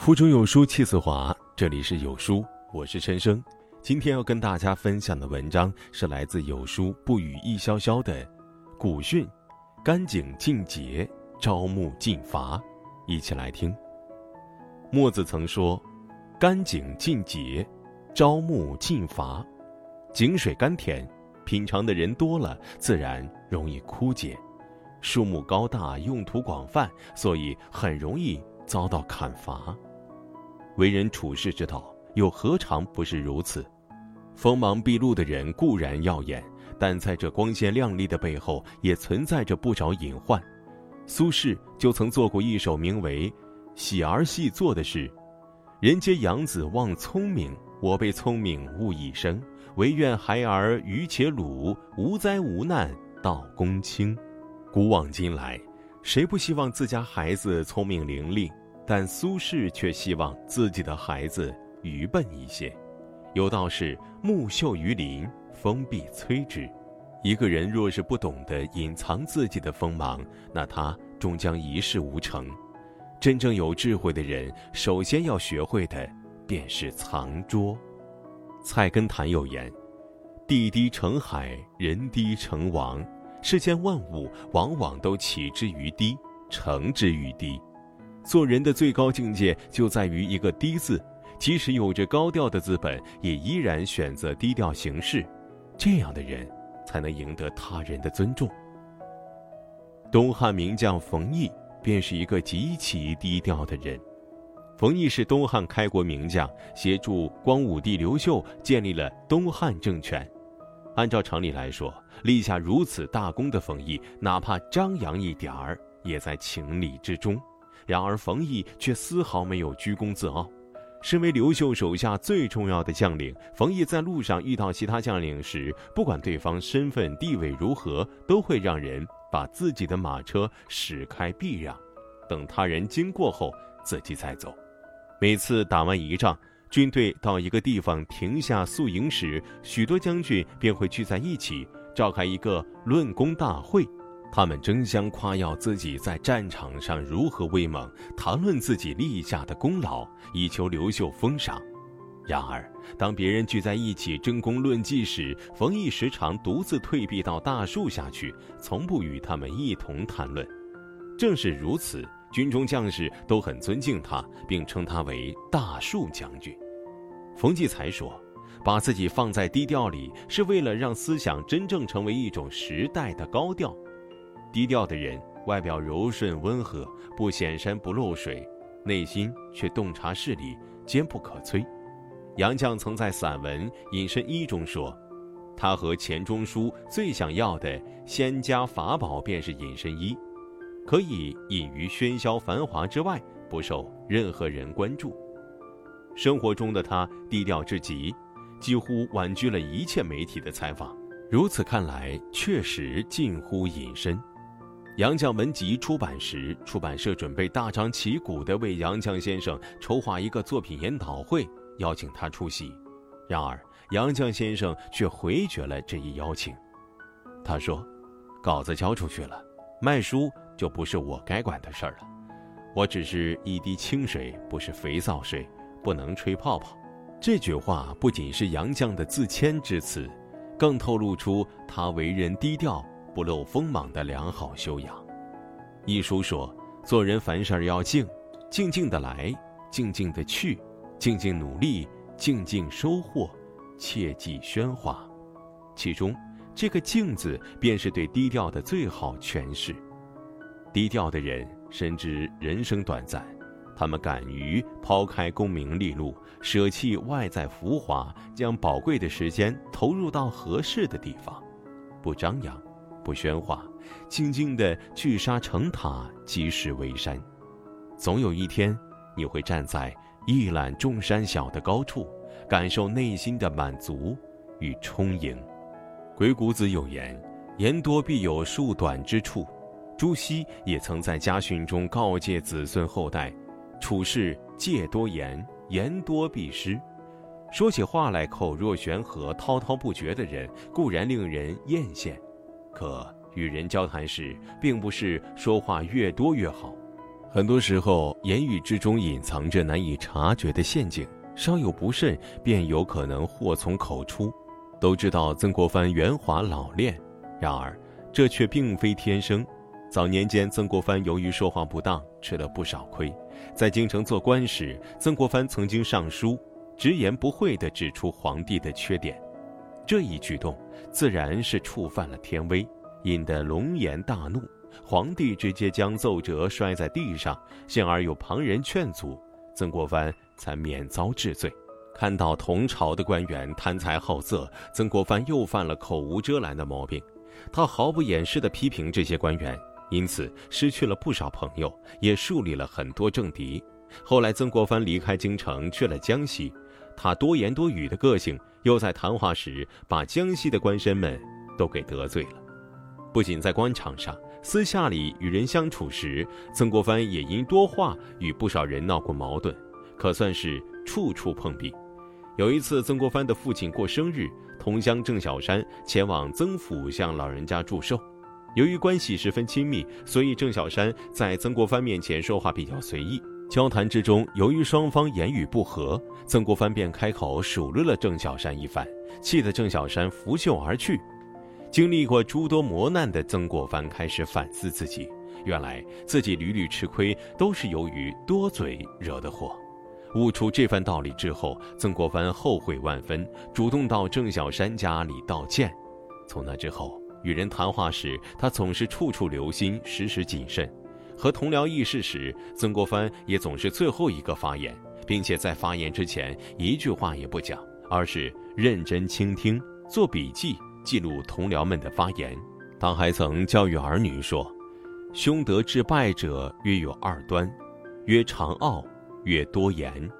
腹中有书气自华，这里是有书，我是陈生。今天要跟大家分享的文章是来自有书不语一潇潇的古训：干井尽竭，朝暮尽伐。一起来听。墨子曾说：“干井尽竭，朝暮尽伐。”井水甘甜，品尝的人多了，自然容易枯竭；树木高大，用途广泛，所以很容易遭到砍伐。为人处世之道，又何尝不是如此？锋芒毕露的人固然耀眼，但在这光鲜亮丽的背后，也存在着不少隐患。苏轼就曾做过一首名为《喜儿戏作》的诗：“人皆养子望聪明，我被聪明误一生。唯愿孩儿愚且鲁，无灾无难到公卿。”古往今来，谁不希望自家孩子聪明伶俐？但苏轼却希望自己的孩子愚笨一些。有道是“木秀于林，风必摧之”。一个人若是不懂得隐藏自己的锋芒，那他终将一事无成。真正有智慧的人，首先要学会的便是藏拙。菜根谭有言：“地低成海，人低成王。世间万物往往都起之于低，成之于低。”做人的最高境界就在于一个“低”字，即使有着高调的资本，也依然选择低调行事。这样的人，才能赢得他人的尊重。东汉名将冯异便是一个极其低调的人。冯异是东汉开国名将，协助光武帝刘秀建立了东汉政权。按照常理来说，立下如此大功的冯异，哪怕张扬一点儿，也在情理之中。然而，冯异却丝毫没有居功自傲。身为刘秀手下最重要的将领，冯异在路上遇到其他将领时，不管对方身份地位如何，都会让人把自己的马车驶开避让，等他人经过后自己再走。每次打完一仗，军队到一个地方停下宿营时，许多将军便会聚在一起，召开一个论功大会。他们争相夸耀自己在战场上如何威猛，谈论自己立下的功劳，以求刘秀封赏。然而，当别人聚在一起争功论绩时，冯异时常独自退避到大树下去，从不与他们一同谈论。正是如此，军中将士都很尊敬他，并称他为大树将军。冯骥才说：“把自己放在低调里，是为了让思想真正成为一种时代的高调。”低调的人，外表柔顺温和，不显山不露水，内心却洞察事理，坚不可摧。杨绛曾在散文《隐身衣》中说：“他和钱钟书最想要的仙家法宝便是隐身衣，可以隐于喧嚣繁华之外，不受任何人关注。”生活中的他低调至极，几乎婉拒了一切媒体的采访。如此看来，确实近乎隐身。杨绛文集出版时，出版社准备大张旗鼓地为杨绛先生筹划一个作品研讨会，邀请他出席。然而，杨绛先生却回绝了这一邀请。他说：“稿子交出去了，卖书就不是我该管的事儿了。我只是一滴清水，不是肥皂水，不能吹泡泡。”这句话不仅是杨绛的自谦之词，更透露出他为人低调。不露锋芒的良好修养。一书说，做人凡事要静，静静的来，静静的去，静静努力，静静收获，切忌喧哗。其中，这个“静”字，便是对低调的最好诠释。低调的人深知人生短暂，他们敢于抛开功名利禄，舍弃外在浮华，将宝贵的时间投入到合适的地方，不张扬。不喧哗，静静的聚沙成塔，积石为山。总有一天，你会站在一览众山小的高处，感受内心的满足与充盈。鬼谷子有言：“言多必有数短之处。”朱熹也曾在家训中告诫子孙后代：“处事戒多言，言多必失。”说起话来口若悬河、滔滔不绝的人，固然令人艳羡。可与人交谈时，并不是说话越多越好，很多时候，言语之中隐藏着难以察觉的陷阱，稍有不慎，便有可能祸从口出。都知道曾国藩圆滑老练，然而这却并非天生。早年间，曾国藩由于说话不当，吃了不少亏。在京城做官时，曾国藩曾经上书，直言不讳地指出皇帝的缺点。这一举动自然是触犯了天威，引得龙颜大怒。皇帝直接将奏折摔在地上，幸而有旁人劝阻，曾国藩才免遭治罪。看到同朝的官员贪财好色，曾国藩又犯了口无遮拦的毛病。他毫不掩饰地批评这些官员，因此失去了不少朋友，也树立了很多政敌。后来，曾国藩离开京城去了江西，他多言多语的个性，又在谈话时把江西的官绅们都给得罪了。不仅在官场上，私下里与人相处时，曾国藩也因多话与不少人闹过矛盾，可算是处处碰壁。有一次，曾国藩的父亲过生日，同乡郑小山前往曾府向老人家祝寿。由于关系十分亲密，所以郑小山在曾国藩面前说话比较随意。交谈之中，由于双方言语不合，曾国藩便开口数落了郑小山一番，气得郑小山拂袖而去。经历过诸多磨难的曾国藩开始反思自己，原来自己屡屡吃亏都是由于多嘴惹的祸。悟出这番道理之后，曾国藩后悔万分，主动到郑小山家里道歉。从那之后，与人谈话时，他总是处处留心，时时谨慎；和同僚议事时，曾国藩也总是最后一个发言，并且在发言之前一句话也不讲，而是认真倾听，做笔记，记录同僚们的发言。他还曾教育儿女说：“兄德致败者，约有二端，曰长傲。”曰多言，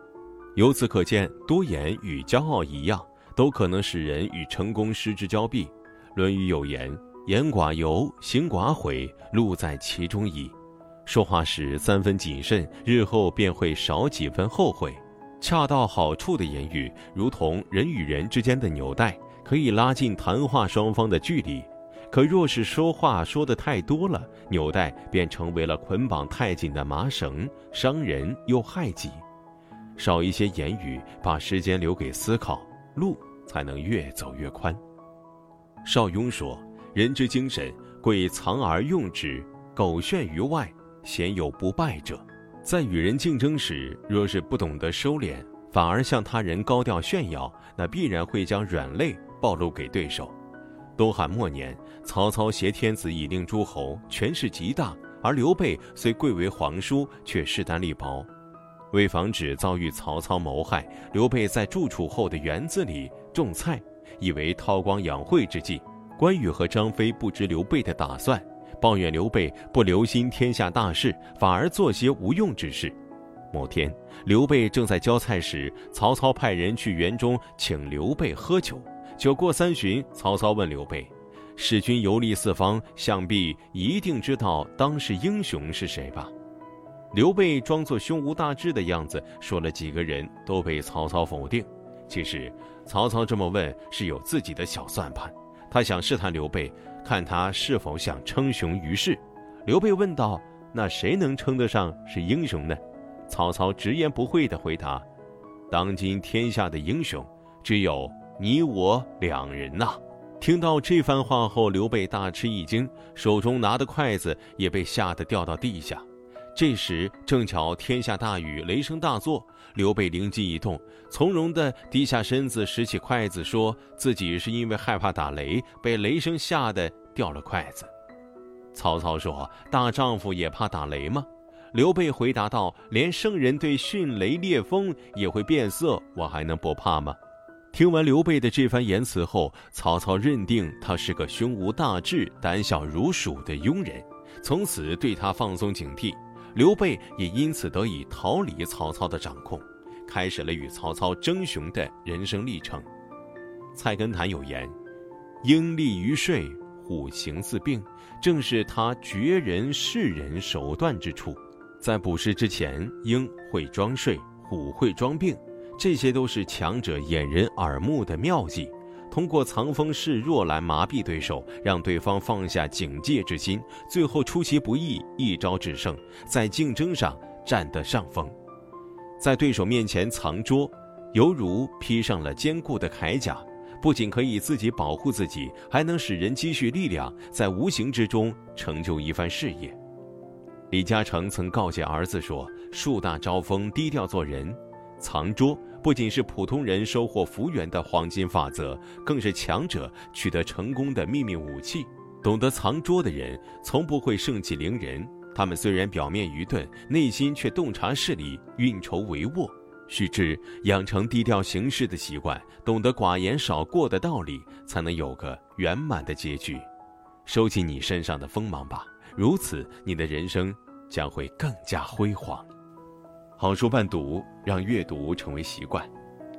由此可见，多言与骄傲一样，都可能使人与成功失之交臂。《论语》有言：“言寡尤，行寡悔，路在其中矣。”说话时三分谨慎，日后便会少几分后悔。恰到好处的言语，如同人与人之间的纽带，可以拉近谈话双方的距离。可若是说话说的太多了，纽带便成为了捆绑太紧的麻绳，伤人又害己。少一些言语，把时间留给思考，路才能越走越宽。邵雍说：“人之精神，贵藏而用之，苟炫于外，鲜有不败者。”在与人竞争时，若是不懂得收敛，反而向他人高调炫耀，那必然会将软肋暴露给对手。东汉末年，曹操挟天子以令诸侯，权势极大；而刘备虽贵为皇叔，却势单力薄。为防止遭遇曹操谋害，刘备在住处后的园子里种菜，以为韬光养晦之计。关羽和张飞不知刘备的打算，抱怨刘备不留心天下大事，反而做些无用之事。某天，刘备正在浇菜时，曹操派人去园中请刘备喝酒。酒过三巡，曹操问刘备：“使君游历四方，想必一定知道当世英雄是谁吧？”刘备装作胸无大志的样子，说了几个人，都被曹操否定。其实，曹操这么问是有自己的小算盘，他想试探刘备，看他是否想称雄于世。刘备问道：“那谁能称得上是英雄呢？”曹操直言不讳地回答：“当今天下的英雄，只有……”你我两人呐！听到这番话后，刘备大吃一惊，手中拿的筷子也被吓得掉到地下。这时正巧天下大雨，雷声大作。刘备灵机一动，从容地低下身子，拾起筷子，说自己是因为害怕打雷，被雷声吓得掉了筷子。曹操说：“大丈夫也怕打雷吗？”刘备回答道：“连圣人对迅雷烈风也会变色，我还能不怕吗？”听完刘备的这番言辞后，曹操认定他是个胸无大志、胆小如鼠的庸人，从此对他放松警惕。刘备也因此得以逃离曹操的掌控，开始了与曹操争雄的人生历程。菜根谭有言：“鹰立于睡，虎行似病”，正是他绝人世人手段之处。在捕食之前，鹰会装睡，虎会装病。这些都是强者掩人耳目的妙计，通过藏锋示弱来麻痹对手，让对方放下警戒之心，最后出其不意，一招制胜，在竞争上占得上风。在对手面前藏拙，犹如披上了坚固的铠甲，不仅可以自己保护自己，还能使人积蓄力量，在无形之中成就一番事业。李嘉诚曾告诫儿子说：“树大招风，低调做人，藏拙。”不仅是普通人收获福源的黄金法则，更是强者取得成功的秘密武器。懂得藏拙的人，从不会盛气凌人。他们虽然表面愚钝，内心却洞察事理，运筹帷幄。须知养成低调行事的习惯，懂得寡言少过的道理，才能有个圆满的结局。收起你身上的锋芒吧，如此你的人生将会更加辉煌。好书伴读，让阅读成为习惯。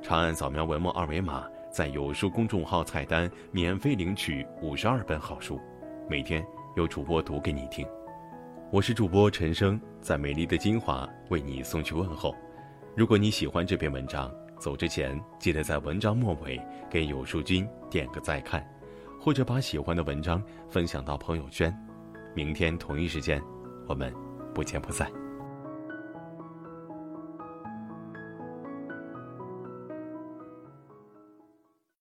长按扫描文末二维码，在有书公众号菜单免费领取五十二本好书，每天有主播读给你听。我是主播陈生，在美丽的金华为你送去问候。如果你喜欢这篇文章，走之前记得在文章末尾给有书君点个再看，或者把喜欢的文章分享到朋友圈。明天同一时间，我们不见不散。